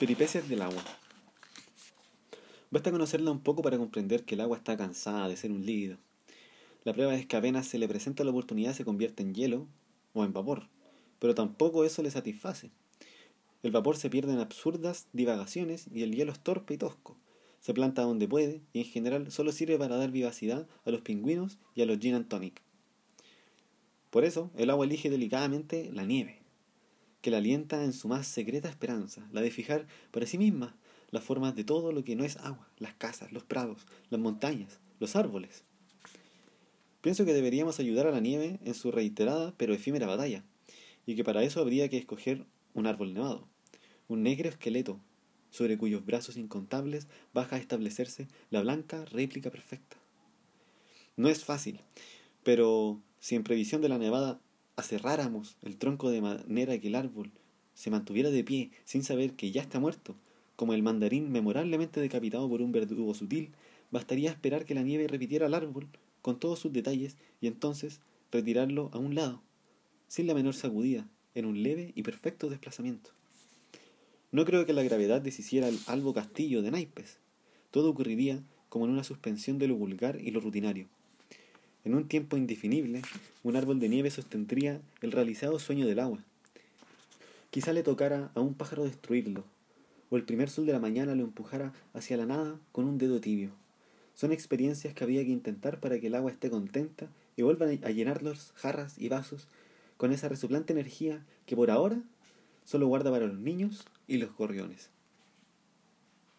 Peripecias del agua. Basta conocerla un poco para comprender que el agua está cansada de ser un líquido. La prueba es que apenas se le presenta la oportunidad se convierte en hielo o en vapor, pero tampoco eso le satisface. El vapor se pierde en absurdas divagaciones y el hielo es torpe y tosco. Se planta donde puede y en general solo sirve para dar vivacidad a los pingüinos y a los gin and tonic. Por eso, el agua elige delicadamente la nieve, que la alienta en su más secreta esperanza, la de fijar para sí misma las formas de todo lo que no es agua, las casas, los prados, las montañas, los árboles. Pienso que deberíamos ayudar a la nieve en su reiterada pero efímera batalla, y que para eso habría que escoger un árbol nevado, un negro esqueleto sobre cuyos brazos incontables baja a establecerse la blanca réplica perfecta. No es fácil, pero si en previsión de la nevada aserráramos el tronco de manera que el árbol se mantuviera de pie sin saber que ya está muerto, como el mandarín memorablemente decapitado por un verdugo sutil, bastaría esperar que la nieve repitiera el árbol con todos sus detalles y entonces retirarlo a un lado, sin la menor sacudida, en un leve y perfecto desplazamiento. No creo que la gravedad deshiciera el albo castillo de naipes. Todo ocurriría como en una suspensión de lo vulgar y lo rutinario. En un tiempo indefinible, un árbol de nieve sostendría el realizado sueño del agua. Quizá le tocara a un pájaro destruirlo, o el primer sol de la mañana lo empujara hacia la nada con un dedo tibio. Son experiencias que había que intentar para que el agua esté contenta y vuelva a llenar los jarras y vasos con esa resoplante energía que por ahora solo guarda para los niños y los gorriones.